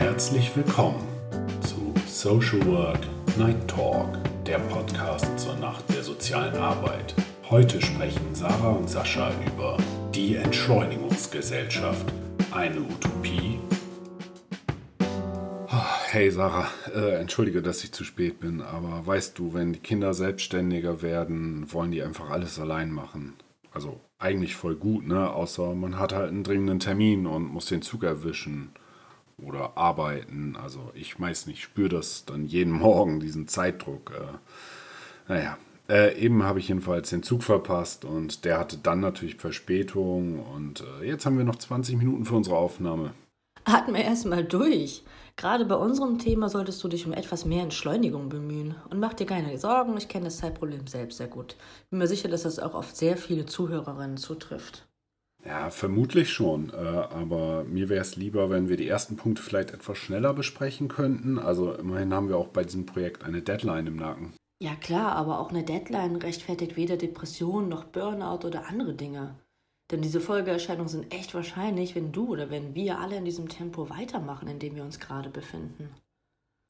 Herzlich willkommen zu Social Work Night Talk, der Podcast zur Nacht der sozialen Arbeit. Heute sprechen Sarah und Sascha über die Entschleunigungsgesellschaft, eine Utopie. Hey Sarah, äh, entschuldige, dass ich zu spät bin, aber weißt du, wenn die Kinder selbstständiger werden, wollen die einfach alles allein machen. Also eigentlich voll gut, ne? Außer man hat halt einen dringenden Termin und muss den Zug erwischen oder arbeiten. Also ich weiß nicht, spüre das dann jeden Morgen, diesen Zeitdruck. Äh, naja, äh, eben habe ich jedenfalls den Zug verpasst und der hatte dann natürlich Verspätung und äh, jetzt haben wir noch 20 Minuten für unsere Aufnahme. Atme erstmal durch. Gerade bei unserem Thema solltest du dich um etwas mehr Entschleunigung bemühen. Und mach dir keine Sorgen, ich kenne das Zeitproblem selbst sehr gut. Bin mir sicher, dass das auch auf sehr viele Zuhörerinnen zutrifft. Ja, vermutlich schon. Äh, aber mir wäre es lieber, wenn wir die ersten Punkte vielleicht etwas schneller besprechen könnten. Also immerhin haben wir auch bei diesem Projekt eine Deadline im Nacken. Ja klar, aber auch eine Deadline rechtfertigt weder Depression noch Burnout oder andere Dinge. Denn diese Folgeerscheinungen sind echt wahrscheinlich, wenn du oder wenn wir alle in diesem Tempo weitermachen, in dem wir uns gerade befinden.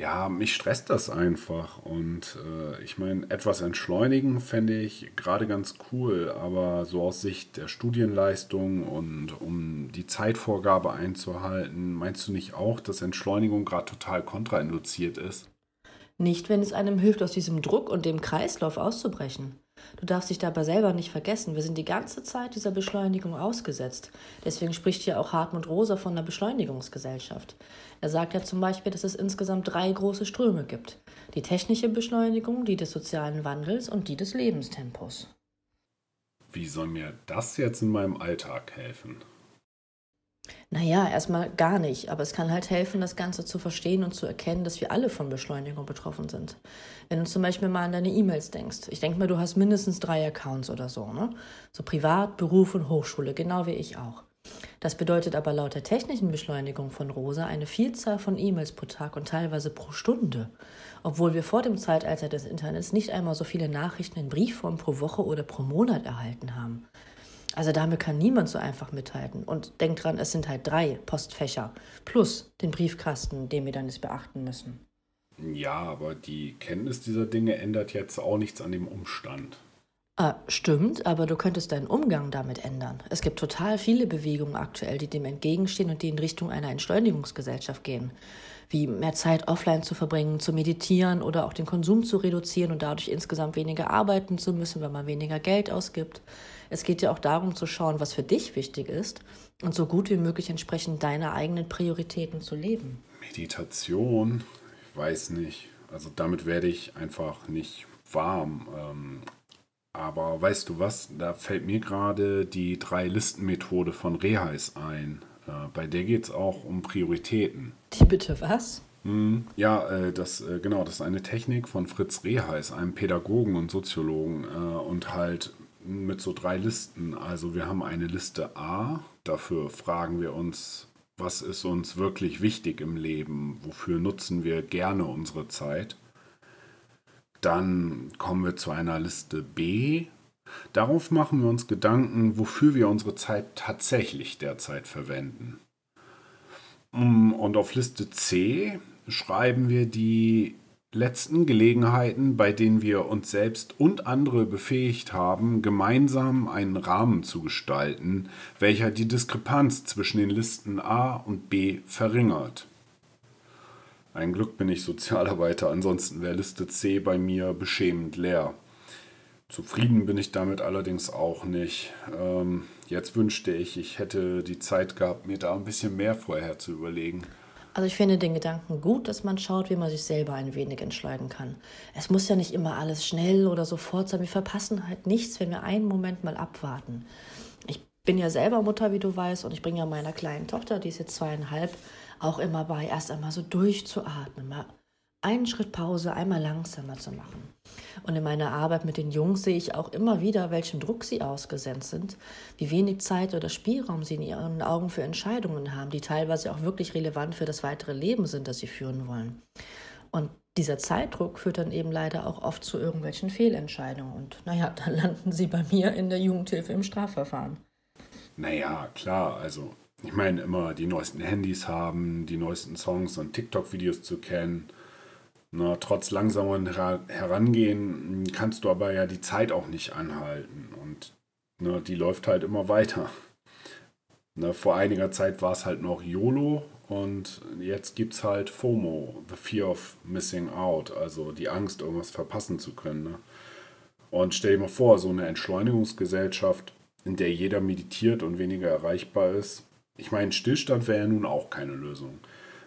Ja, mich stresst das einfach. Und äh, ich meine, etwas entschleunigen fände ich gerade ganz cool, aber so aus Sicht der Studienleistung und um die Zeitvorgabe einzuhalten, meinst du nicht auch, dass Entschleunigung gerade total kontrainduziert ist? Nicht, wenn es einem hilft, aus diesem Druck und dem Kreislauf auszubrechen. Du darfst dich dabei selber nicht vergessen. Wir sind die ganze Zeit dieser Beschleunigung ausgesetzt. Deswegen spricht ja auch Hartmut Rosa von der Beschleunigungsgesellschaft. Er sagt ja zum Beispiel, dass es insgesamt drei große Ströme gibt. Die technische Beschleunigung, die des sozialen Wandels und die des Lebenstempos. Wie soll mir das jetzt in meinem Alltag helfen? Naja, erstmal gar nicht, aber es kann halt helfen, das Ganze zu verstehen und zu erkennen, dass wir alle von Beschleunigung betroffen sind. Wenn du zum Beispiel mal an deine E-Mails denkst, ich denke mal, du hast mindestens drei Accounts oder so, ne? So Privat, Beruf und Hochschule, genau wie ich auch. Das bedeutet aber laut der technischen Beschleunigung von Rosa eine Vielzahl von E-Mails pro Tag und teilweise pro Stunde, obwohl wir vor dem Zeitalter des Internets nicht einmal so viele Nachrichten in Briefform pro Woche oder pro Monat erhalten haben. Also damit kann niemand so einfach mithalten. Und denkt dran, es sind halt drei Postfächer plus den Briefkasten, den wir dann jetzt beachten müssen. Ja, aber die Kenntnis dieser Dinge ändert jetzt auch nichts an dem Umstand. Ah, stimmt, aber du könntest deinen Umgang damit ändern. Es gibt total viele Bewegungen aktuell, die dem entgegenstehen und die in Richtung einer Entschleunigungsgesellschaft gehen. Wie mehr Zeit offline zu verbringen, zu meditieren oder auch den Konsum zu reduzieren und dadurch insgesamt weniger arbeiten zu müssen, weil man weniger Geld ausgibt. Es geht ja auch darum zu schauen, was für dich wichtig ist und so gut wie möglich entsprechend deine eigenen Prioritäten zu leben. Meditation, ich weiß nicht. Also damit werde ich einfach nicht warm. Ähm, aber weißt du was, da fällt mir gerade die Drei-Listen-Methode von Reheis ein. Äh, bei der geht es auch um Prioritäten. Die bitte was? Hm, ja, äh, das, äh, genau, das ist eine Technik von Fritz Reheis, einem Pädagogen und Soziologen. und halt mit so drei Listen. Also wir haben eine Liste A, dafür fragen wir uns, was ist uns wirklich wichtig im Leben, wofür nutzen wir gerne unsere Zeit. Dann kommen wir zu einer Liste B. Darauf machen wir uns Gedanken, wofür wir unsere Zeit tatsächlich derzeit verwenden. Mm, und auf Liste C schreiben wir die letzten Gelegenheiten, bei denen wir uns selbst und andere befähigt haben, gemeinsam einen Rahmen zu gestalten, welcher die Diskrepanz zwischen den Listen A und B verringert. Ein Glück bin ich Sozialarbeiter, ansonsten wäre Liste C bei mir beschämend leer. Zufrieden bin ich damit allerdings auch nicht. Ähm, jetzt wünschte ich, ich hätte die Zeit gehabt, mir da ein bisschen mehr vorher zu überlegen. Also ich finde den Gedanken gut, dass man schaut, wie man sich selber ein wenig entscheiden kann. Es muss ja nicht immer alles schnell oder sofort sein. Wir verpassen halt nichts, wenn wir einen Moment mal abwarten. Ich bin ja selber Mutter, wie du weißt, und ich bringe ja meiner kleinen Tochter, die ist jetzt zweieinhalb, auch immer bei, erst einmal so durchzuatmen, mal einen Schritt Pause einmal langsamer zu machen. Und in meiner Arbeit mit den Jungs sehe ich auch immer wieder, welchem Druck sie ausgesetzt sind, wie wenig Zeit oder Spielraum sie in ihren Augen für Entscheidungen haben, die teilweise auch wirklich relevant für das weitere Leben sind, das sie führen wollen. Und dieser Zeitdruck führt dann eben leider auch oft zu irgendwelchen Fehlentscheidungen. Und naja, dann landen sie bei mir in der Jugendhilfe im Strafverfahren. Naja, klar, also ich meine, immer die neuesten Handys haben, die neuesten Songs und TikTok-Videos zu kennen. Na, trotz langsameren Herangehen kannst du aber ja die Zeit auch nicht anhalten und na, die läuft halt immer weiter. Na, vor einiger Zeit war es halt noch YOLO und jetzt gibt es halt FOMO, the fear of missing out, also die Angst, irgendwas verpassen zu können. Ne? Und stell dir mal vor, so eine Entschleunigungsgesellschaft, in der jeder meditiert und weniger erreichbar ist. Ich meine, Stillstand wäre ja nun auch keine Lösung.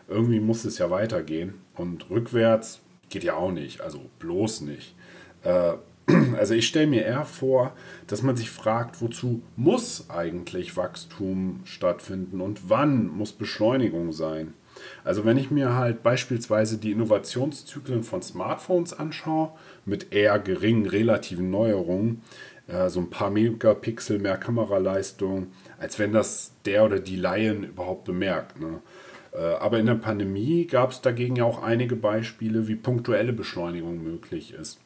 Irgendwie muss es ja weitergehen und rückwärts geht ja auch nicht, also bloß nicht. Äh, also ich stelle mir eher vor, dass man sich fragt, wozu muss eigentlich Wachstum stattfinden und wann muss Beschleunigung sein. Also wenn ich mir halt beispielsweise die Innovationszyklen von Smartphones anschaue, mit eher geringen relativen Neuerungen, so ein paar Megapixel mehr Kameraleistung, als wenn das der oder die Laien überhaupt bemerkt. Ne? Äh, aber in der Pandemie gab es dagegen ja auch einige Beispiele, wie punktuelle Beschleunigung möglich ist.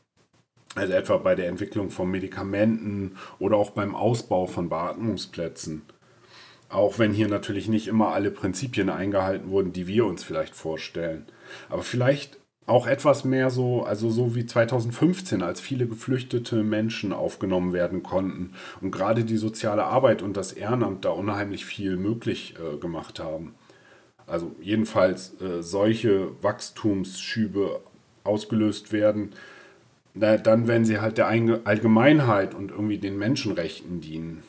Also etwa bei der Entwicklung von Medikamenten oder auch beim Ausbau von Beatmungsplätzen. Auch wenn hier natürlich nicht immer alle Prinzipien eingehalten wurden, die wir uns vielleicht vorstellen. Aber vielleicht auch etwas mehr so, also so wie 2015, als viele geflüchtete Menschen aufgenommen werden konnten und gerade die soziale Arbeit und das Ehrenamt da unheimlich viel möglich äh, gemacht haben. Also jedenfalls äh, solche Wachstumsschübe ausgelöst werden, na, dann wenn sie halt der Allgemeinheit und irgendwie den Menschenrechten dienen.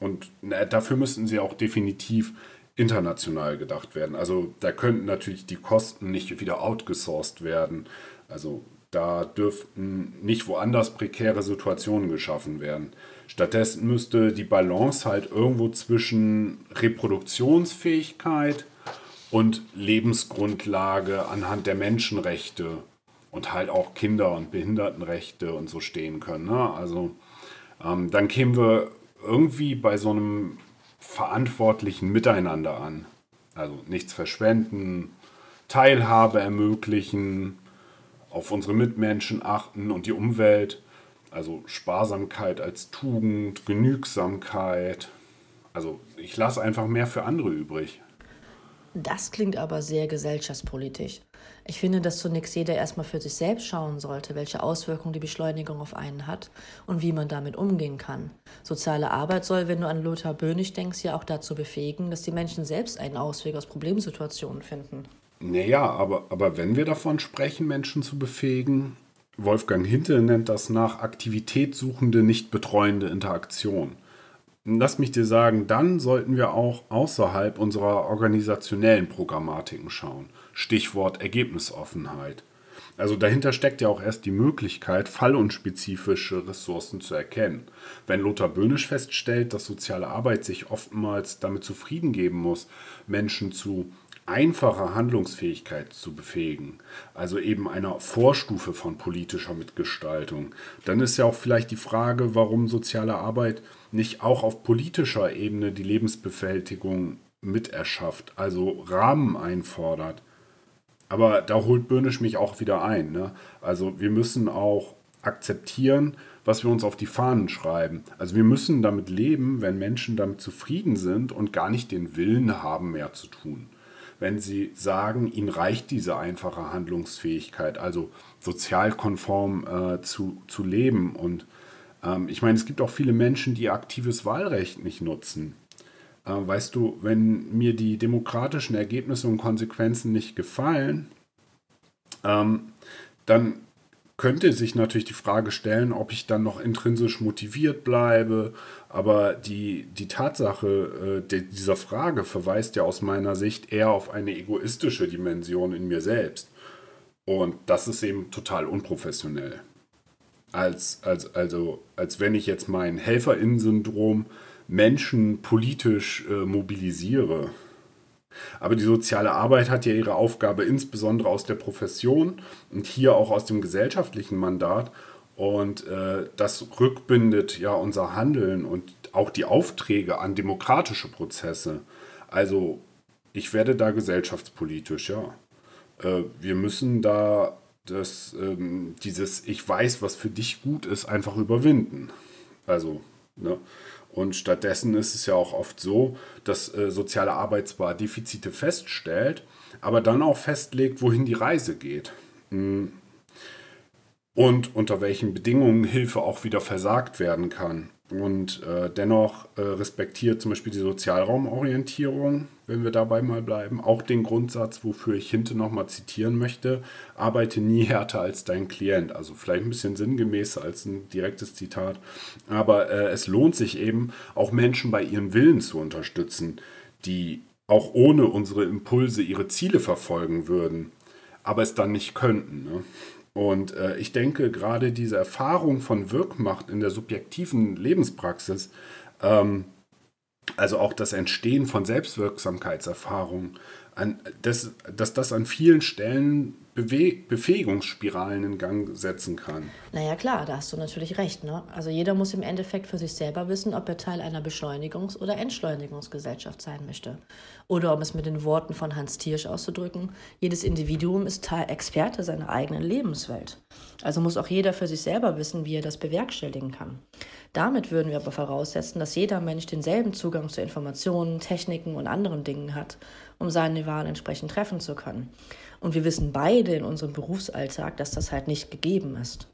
Und na, dafür müssten sie auch definitiv international gedacht werden. Also da könnten natürlich die Kosten nicht wieder outgesourced werden. Also da dürften nicht woanders prekäre Situationen geschaffen werden. Stattdessen müsste die Balance halt irgendwo zwischen Reproduktionsfähigkeit und Lebensgrundlage anhand der Menschenrechte und halt auch Kinder- und Behindertenrechte und so stehen können. Ne? Also ähm, dann kämen wir irgendwie bei so einem verantwortlichen Miteinander an. Also nichts verschwenden, Teilhabe ermöglichen, auf unsere Mitmenschen achten und die Umwelt. Also Sparsamkeit als Tugend, Genügsamkeit. Also ich lasse einfach mehr für andere übrig. Das klingt aber sehr gesellschaftspolitisch. Ich finde, dass zunächst jeder erstmal für sich selbst schauen sollte, welche Auswirkungen die Beschleunigung auf einen hat und wie man damit umgehen kann. Soziale Arbeit soll, wenn du an Lothar Bönig denkst, ja auch dazu befähigen, dass die Menschen selbst einen Ausweg aus Problemsituationen finden. Naja, aber, aber wenn wir davon sprechen, Menschen zu befähigen, Wolfgang Hintel nennt das nach Aktivität suchende, nicht betreuende Interaktion lass mich dir sagen, dann sollten wir auch außerhalb unserer organisationellen Programmatiken schauen. Stichwort Ergebnisoffenheit. Also dahinter steckt ja auch erst die Möglichkeit, fallunspezifische Ressourcen zu erkennen. Wenn Lothar Böhnisch feststellt, dass soziale Arbeit sich oftmals damit zufrieden geben muss, Menschen zu einfacher Handlungsfähigkeit zu befähigen, also eben einer Vorstufe von politischer Mitgestaltung, dann ist ja auch vielleicht die Frage, warum soziale Arbeit nicht auch auf politischer Ebene die Lebensbewältigung miterschafft, also Rahmen einfordert. Aber da holt Böhnisch mich auch wieder ein. Ne? Also wir müssen auch akzeptieren, was wir uns auf die Fahnen schreiben. Also wir müssen damit leben, wenn Menschen damit zufrieden sind und gar nicht den Willen haben, mehr zu tun. Wenn sie sagen, ihnen reicht diese einfache Handlungsfähigkeit, also sozialkonform äh, zu, zu leben und ähm, ich meine, es gibt auch viele Menschen, die aktives Wahlrecht nicht nutzen. Äh, weißt du, wenn mir die demokratischen Ergebnisse und Konsequenzen nicht gefallen, ähm, dann könnte sich natürlich die Frage stellen, ob ich dann noch intrinsisch motiviert bleibe. Aber die, die Tatsache äh, dieser Frage verweist ja aus meiner Sicht eher auf eine egoistische Dimension in mir selbst. Und das ist eben total unprofessionell als, als, also, als wenn ich jetzt mein Helferinnen-Syndrom Menschen politisch äh, mobilisiere. Aber die soziale Arbeit hat ja ihre Aufgabe insbesondere aus der Profession und hier auch aus dem gesellschaftlichen Mandat. Und äh, das rückbindet ja unser Handeln und auch die Aufträge an demokratische Prozesse. Also ich werde da gesellschaftspolitisch, ja. Äh, wir müssen da dass ähm, dieses Ich weiß, was für dich gut ist, einfach überwinden. Also, ne? Und stattdessen ist es ja auch oft so, dass äh, soziale Arbeit zwar Defizite feststellt, aber dann auch festlegt, wohin die Reise geht. Hm. Und unter welchen Bedingungen Hilfe auch wieder versagt werden kann. Und äh, dennoch äh, respektiert zum Beispiel die Sozialraumorientierung, wenn wir dabei mal bleiben, auch den Grundsatz, wofür ich hinten nochmal zitieren möchte, arbeite nie härter als dein Klient. Also vielleicht ein bisschen sinngemäßer als ein direktes Zitat. Aber äh, es lohnt sich eben, auch Menschen bei ihren Willen zu unterstützen, die auch ohne unsere Impulse ihre Ziele verfolgen würden, aber es dann nicht könnten. Ne? Und äh, ich denke, gerade diese Erfahrung von Wirkmacht in der subjektiven Lebenspraxis, ähm, also auch das Entstehen von Selbstwirksamkeitserfahrungen, an, das, dass das an vielen Stellen Bewe Befähigungsspiralen in Gang setzen kann. Naja, klar, da hast du natürlich recht. Ne? Also jeder muss im Endeffekt für sich selber wissen, ob er Teil einer Beschleunigungs- oder Entschleunigungsgesellschaft sein möchte. Oder um es mit den Worten von Hans Thiersch auszudrücken, jedes Individuum ist Teil Experte seiner eigenen Lebenswelt. Also muss auch jeder für sich selber wissen, wie er das bewerkstelligen kann. Damit würden wir aber voraussetzen, dass jeder Mensch denselben Zugang zu Informationen, Techniken und anderen Dingen hat, um seine Wahl entsprechend treffen zu können. Und wir wissen beide in unserem Berufsalltag, dass das halt nicht gegeben ist.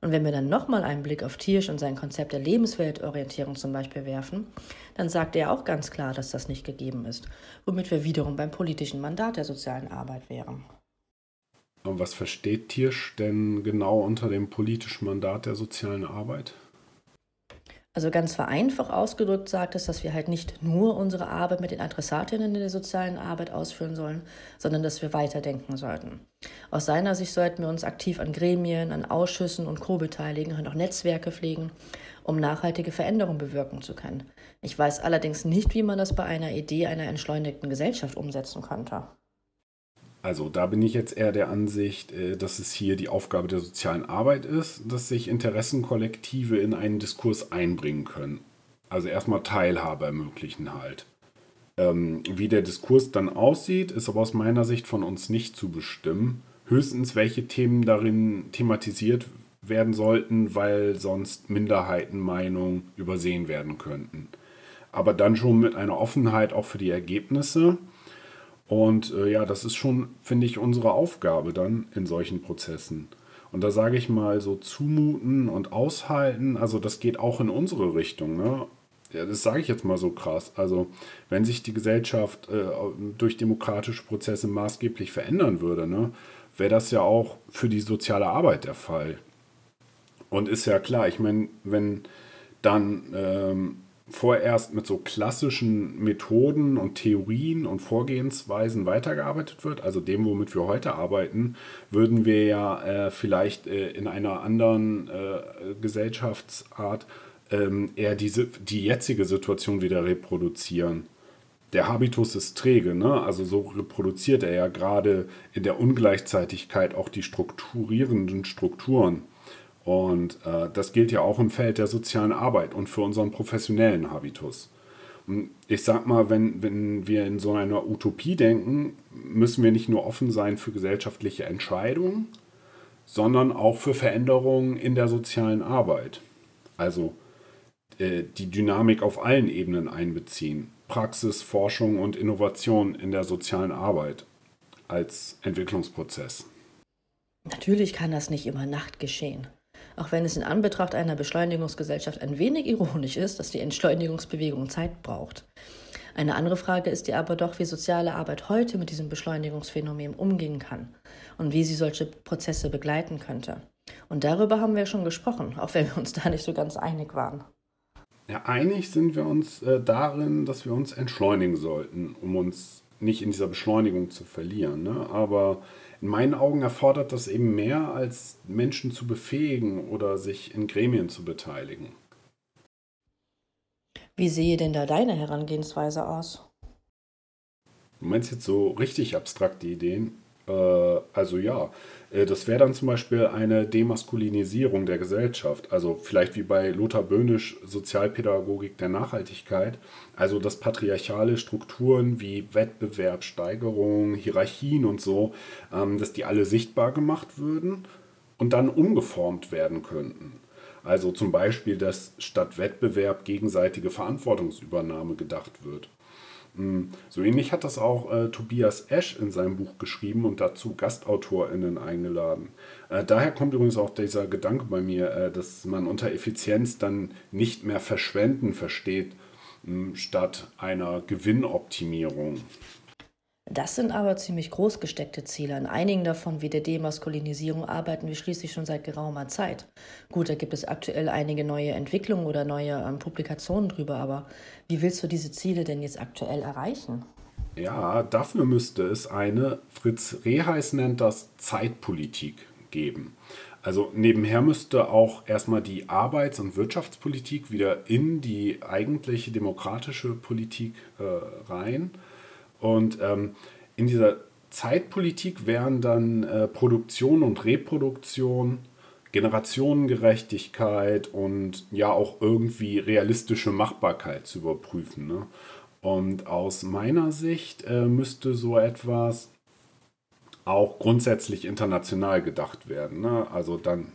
Und wenn wir dann nochmal einen Blick auf Tiersch und sein Konzept der Lebensweltorientierung zum Beispiel werfen, dann sagt er auch ganz klar, dass das nicht gegeben ist, womit wir wiederum beim politischen Mandat der sozialen Arbeit wären. Und was versteht Tiersch denn genau unter dem politischen Mandat der sozialen Arbeit? Also ganz vereinfacht ausgedrückt sagt es, dass wir halt nicht nur unsere Arbeit mit den Adressatinnen in der sozialen Arbeit ausführen sollen, sondern dass wir weiterdenken sollten. Aus seiner Sicht sollten wir uns aktiv an Gremien, an Ausschüssen und Co. beteiligen und auch Netzwerke pflegen, um nachhaltige Veränderungen bewirken zu können. Ich weiß allerdings nicht, wie man das bei einer Idee einer entschleunigten Gesellschaft umsetzen könnte. Also da bin ich jetzt eher der Ansicht, äh, dass es hier die Aufgabe der sozialen Arbeit ist, dass sich Interessenkollektive in einen Diskurs einbringen können. Also erstmal Teilhabe ermöglichen halt. Ähm, wie der Diskurs dann aussieht, ist aber aus meiner Sicht von uns nicht zu bestimmen. Höchstens, welche Themen darin thematisiert werden sollten, weil sonst Minderheitenmeinungen übersehen werden könnten. Aber dann schon mit einer Offenheit auch für die Ergebnisse und äh, ja, das ist schon, finde ich, unsere Aufgabe dann in solchen Prozessen. Und da sage ich mal so zumuten und aushalten, also das geht auch in unsere Richtung. Ne? Ja, das sage ich jetzt mal so krass. Also wenn sich die Gesellschaft äh, durch demokratische Prozesse maßgeblich verändern würde, ne, wäre das ja auch für die soziale Arbeit der Fall. Und ist ja klar, ich meine, wenn dann ähm, vorerst mit so klassischen Methoden und Theorien und Vorgehensweisen weitergearbeitet wird, also dem, womit wir heute arbeiten, würden wir ja äh, vielleicht äh, in einer anderen äh, Gesellschaftsart ähm, eher diese, die jetzige Situation wieder reproduzieren. Der Habitus ist träge, ne? also so reproduziert er ja gerade in der Ungleichzeitigkeit auch die strukturierenden Strukturen. Und äh, das gilt ja auch im Feld der sozialen Arbeit und für unseren professionellen Habitus. Und ich sag mal, wenn, wenn wir in so einer Utopie denken, müssen wir nicht nur offen sein für gesellschaftliche Entscheidungen, sondern auch für Veränderungen in der sozialen Arbeit. Also äh, die Dynamik auf allen Ebenen einbeziehen. Praxis, Forschung und Innovation in der sozialen Arbeit als Entwicklungsprozess. Natürlich kann das nicht immer Nacht geschehen auch wenn es in Anbetracht einer Beschleunigungsgesellschaft ein wenig ironisch ist, dass die Entschleunigungsbewegung Zeit braucht. Eine andere Frage ist ja aber doch, wie soziale Arbeit heute mit diesem Beschleunigungsphänomen umgehen kann und wie sie solche Prozesse begleiten könnte. Und darüber haben wir schon gesprochen, auch wenn wir uns da nicht so ganz einig waren. Ja, einig sind wir uns äh, darin, dass wir uns entschleunigen sollten, um uns nicht in dieser Beschleunigung zu verlieren. Ne? Aber in meinen Augen erfordert das eben mehr, als Menschen zu befähigen oder sich in Gremien zu beteiligen. Wie sehe denn da deine Herangehensweise aus? Du meinst jetzt so richtig abstrakte Ideen? Äh, also ja, äh, das wäre dann zum Beispiel eine Demaskulinisierung der Gesellschaft. Also vielleicht wie bei Lothar Böhnisch Sozialpädagogik der Nachhaltigkeit. Also dass patriarchale Strukturen wie Wettbewerb, Steigerung, Hierarchien und so, ähm, dass die alle sichtbar gemacht würden und dann umgeformt werden könnten. Also zum Beispiel, dass statt Wettbewerb gegenseitige Verantwortungsübernahme gedacht wird. Hm, so ähnlich hat das auch äh, Tobias Esch in seinem Buch geschrieben und dazu GastautorInnen eingeladen. Äh, daher kommt übrigens auch dieser Gedanke bei mir, äh, dass man unter Effizienz dann nicht mehr verschwenden versteht, mh, hm, statt einer Gewinnoptimierung. Das sind aber ziemlich groß gesteckte Ziele. An einigen davon, wie der Demaskulinisierung, arbeiten wir schließlich schon seit geraumer Zeit. Gut, da gibt es aktuell einige neue Entwicklungen oder neue ähm, Publikationen drüber, aber wie willst du diese Ziele denn jetzt aktuell erreichen? Ja, dafür müsste es eine, Fritz Reheis nennt das Zeitpolitik geben. Also nebenher müsste auch erstmal die Arbeits- und Wirtschaftspolitik wieder in die eigentliche demokratische Politik äh, rein. Und ähm, in dieser Zeitpolitik wären dann äh, Produktion und Reproduktion, Generationengerechtigkeit und ja auch irgendwie realistische Machbarkeit zu überprüfen. Ne? Und aus meiner Sicht äh, müsste so etwas auch grundsätzlich international gedacht werden. Ne? Also dann,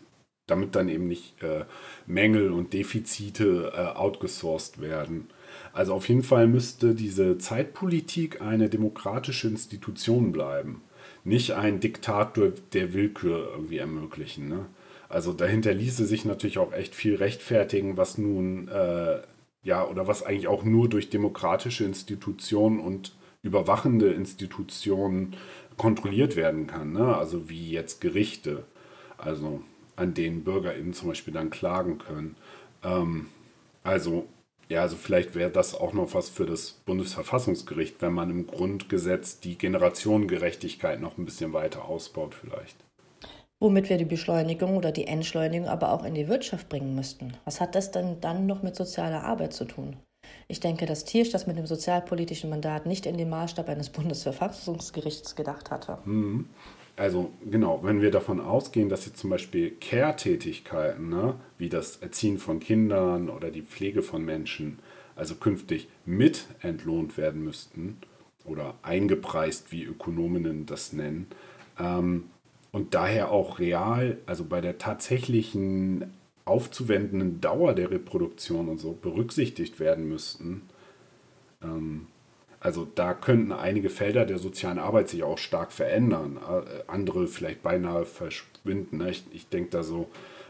damit dann eben nicht äh, Mängel und Defizite äh, outgesourced werden. Also auf jeden Fall müsste diese Zeitpolitik eine demokratische Institution bleiben, nicht ein Diktator der Willkür irgendwie ermöglichen. Ne? Also dahinter ließe sich natürlich auch echt viel rechtfertigen, was nun äh, ja oder was eigentlich auch nur durch demokratische Institutionen und überwachende Institutionen kontrolliert werden kann. Ne? Also wie jetzt Gerichte, also an denen BürgerInnen zum Beispiel dann klagen können. Ähm, also ja, also vielleicht wäre das auch noch was für das Bundesverfassungsgericht, wenn man im Grundgesetz die Generationengerechtigkeit noch ein bisschen weiter ausbaut vielleicht. Womit wir die Beschleunigung oder die Entschleunigung aber auch in die Wirtschaft bringen müssten. Was hat das denn dann noch mit sozialer Arbeit zu tun? Ich denke, dass Tiersch das mit dem sozialpolitischen Mandat nicht in den Maßstab eines Bundesverfassungsgerichts gedacht hatte. Mhm. Also genau, wenn wir davon ausgehen, dass jetzt zum Beispiel Care-Tätigkeiten, ne, wie das Erziehen von Kindern oder die Pflege von Menschen, also künftig mit entlohnt werden müssten oder eingepreist, wie Ökonominnen das nennen, ähm, und daher auch real, also bei der tatsächlichen aufzuwendenden Dauer der Reproduktion und so berücksichtigt werden müssten, ähm, also da könnten einige Felder der sozialen Arbeit sich auch stark verändern, äh, andere vielleicht beinahe verschwinden. Ne? Ich, ich denke da so,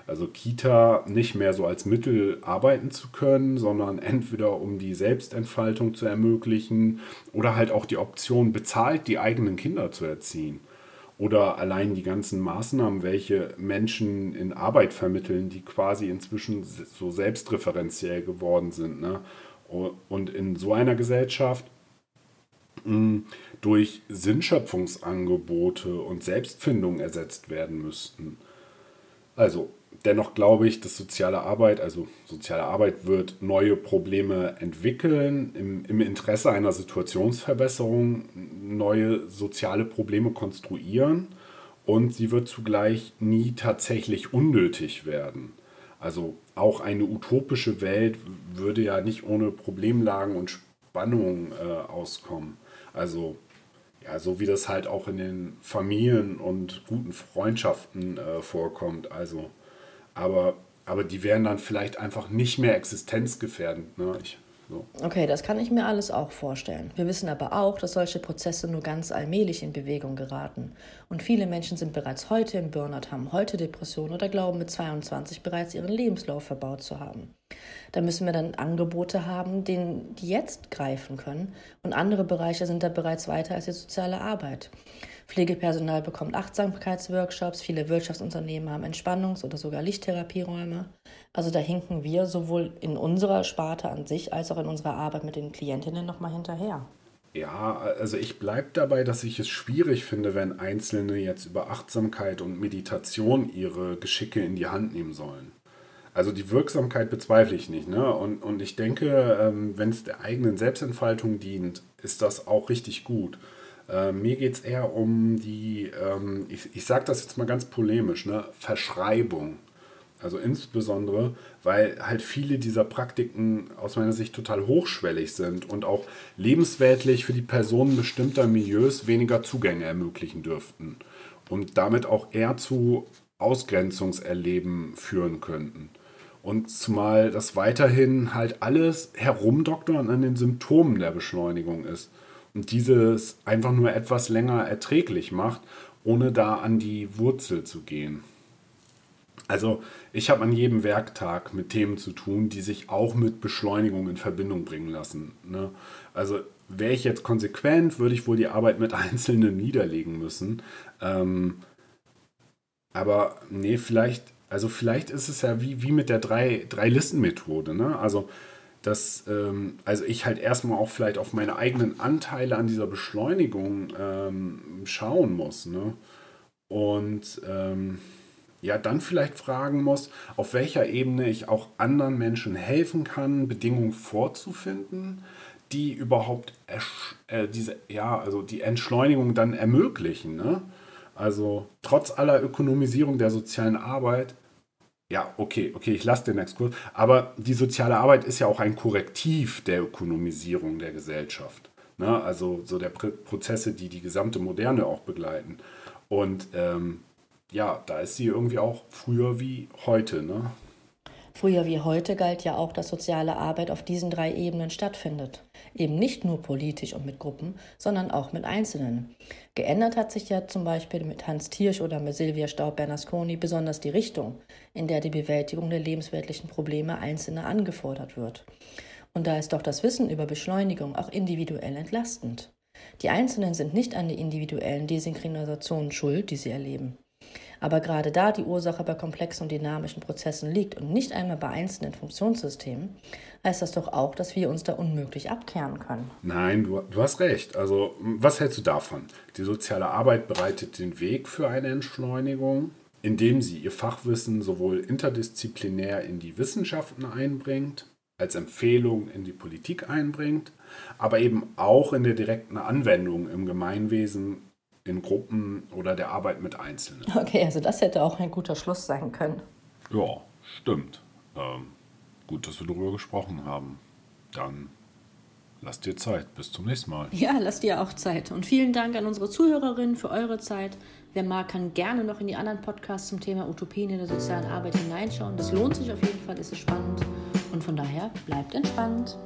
also Kita nicht mehr so als Mittel arbeiten zu können, sondern entweder um die Selbstentfaltung zu ermöglichen oder halt auch die Option bezahlt, die eigenen Kinder zu erziehen. Oder allein die ganzen Maßnahmen, welche Menschen in Arbeit vermitteln, die quasi inzwischen so selbstreferenziell geworden sind. Ne? Und in so einer Gesellschaft durch Sinnschöpfungsangebote und Selbstfindung ersetzt werden müssten. Also dennoch glaube ich, dass soziale Arbeit, also soziale Arbeit wird neue Probleme entwickeln, im, im Interesse einer Situationsverbesserung neue soziale Probleme konstruieren und sie wird zugleich nie tatsächlich unnötig werden. Also auch eine utopische Welt würde ja nicht ohne Problemlagen und Spannungen äh, auskommen. Also ja, so wie das halt auch in den Familien und guten Freundschaften äh, vorkommt. Also, aber, aber die wären dann vielleicht einfach nicht mehr existenzgefährdend. Ne? Ich so. Okay, das kann ich mir alles auch vorstellen. Wir wissen aber auch, dass solche Prozesse nur ganz allmählich in Bewegung geraten. Und viele Menschen sind bereits heute im Burnout, haben heute Depressionen oder glauben mit 22 bereits ihren Lebenslauf verbaut zu haben. Da müssen wir dann Angebote haben, denen, die jetzt greifen können. Und andere Bereiche sind da bereits weiter als die soziale Arbeit. Pflegepersonal bekommt Achtsamkeitsworkshops, viele Wirtschaftsunternehmen haben Entspannungs- oder sogar Lichttherapieräume. Also da hinken wir sowohl in unserer Sparte an sich als auch in unserer Arbeit mit den Klientinnen nochmal hinterher. Ja, also ich bleibe dabei, dass ich es schwierig finde, wenn Einzelne jetzt über Achtsamkeit und Meditation ihre Geschicke in die Hand nehmen sollen. Also die Wirksamkeit bezweifle ich nicht. Ne? Und, und ich denke, ähm, wenn es der eigenen Selbstentfaltung dient, ist das auch richtig gut. Äh, mir geht es eher um die, ähm, ich, ich sage das jetzt mal ganz polemisch, ne? Verschreibung. Also insbesondere, weil halt viele dieser Praktiken aus meiner Sicht total hochschwellig sind und auch lebensweltlich für die Personen bestimmter Milieus weniger Zugänge ermöglichen dürften und damit auch eher zu Ausgrenzungserleben führen könnten. Und zumal das weiterhin halt alles herumdoktern an den Symptomen der Beschleunigung ist. Und dieses einfach nur etwas länger erträglich macht, ohne da an die Wurzel zu gehen. Also ich habe an jedem Werktag mit Themen zu tun, die sich auch mit Beschleunigung in Verbindung bringen lassen. Ne? Also wäre ich jetzt konsequent, würde ich wohl die Arbeit mit Einzelnen niederlegen müssen. Ähm, aber nee, vielleicht, also vielleicht ist es ja wie, wie mit der Drei-Listen-Methode. ne? Also, dass, ähm, also ich halt erstmal auch vielleicht auf meine eigenen Anteile an dieser Beschleunigung ähm, schauen muss. Ne? Und ähm, ja, dann vielleicht fragen muss, auf welcher Ebene ich auch anderen Menschen helfen kann, Bedingungen vorzufinden, die überhaupt äh, diese, ja, also die Entschleunigung dann ermöglichen. Ne? Also trotz aller Ökonomisierung der sozialen Arbeit, ja, okay, okay, ich lasse den Exkurs, aber die soziale Arbeit ist ja auch ein Korrektiv der Ökonomisierung der Gesellschaft. Ne? Also so der Prozesse, die die gesamte Moderne auch begleiten. Und ähm, ja, da ist sie irgendwie auch früher wie heute. Ne? Früher wie heute galt ja auch, dass soziale Arbeit auf diesen drei Ebenen stattfindet. Eben nicht nur politisch und mit Gruppen, sondern auch mit Einzelnen. Geändert hat sich ja zum Beispiel mit Hans Thiersch oder mit Silvia Staub-Bernasconi besonders die Richtung, in der die Bewältigung der lebensweltlichen Probleme Einzelner angefordert wird. Und da ist doch das Wissen über Beschleunigung auch individuell entlastend. Die Einzelnen sind nicht an der individuellen Desynchronisation schuld, die sie erleben. Aber gerade da die Ursache bei komplexen und dynamischen Prozessen liegt und nicht einmal bei einzelnen Funktionssystemen, heißt das doch auch, dass wir uns da unmöglich abkehren können. Nein, du, du hast recht. Also, was hältst du davon? Die soziale Arbeit bereitet den Weg für eine Entschleunigung, indem sie ihr Fachwissen sowohl interdisziplinär in die Wissenschaften einbringt, als Empfehlung in die Politik einbringt, aber eben auch in der direkten Anwendung im Gemeinwesen in Gruppen oder der Arbeit mit Einzelnen. Okay, also das hätte auch ein guter Schluss sein können. Ja, stimmt. Ähm, gut, dass wir darüber gesprochen haben. Dann lass dir Zeit. Bis zum nächsten Mal. Ja, lass dir auch Zeit. Und vielen Dank an unsere Zuhörerinnen für eure Zeit. Wer mag, kann gerne noch in die anderen Podcasts zum Thema Utopien in der sozialen Arbeit hineinschauen. Das lohnt sich auf jeden Fall, ist es spannend. Und von daher bleibt entspannt.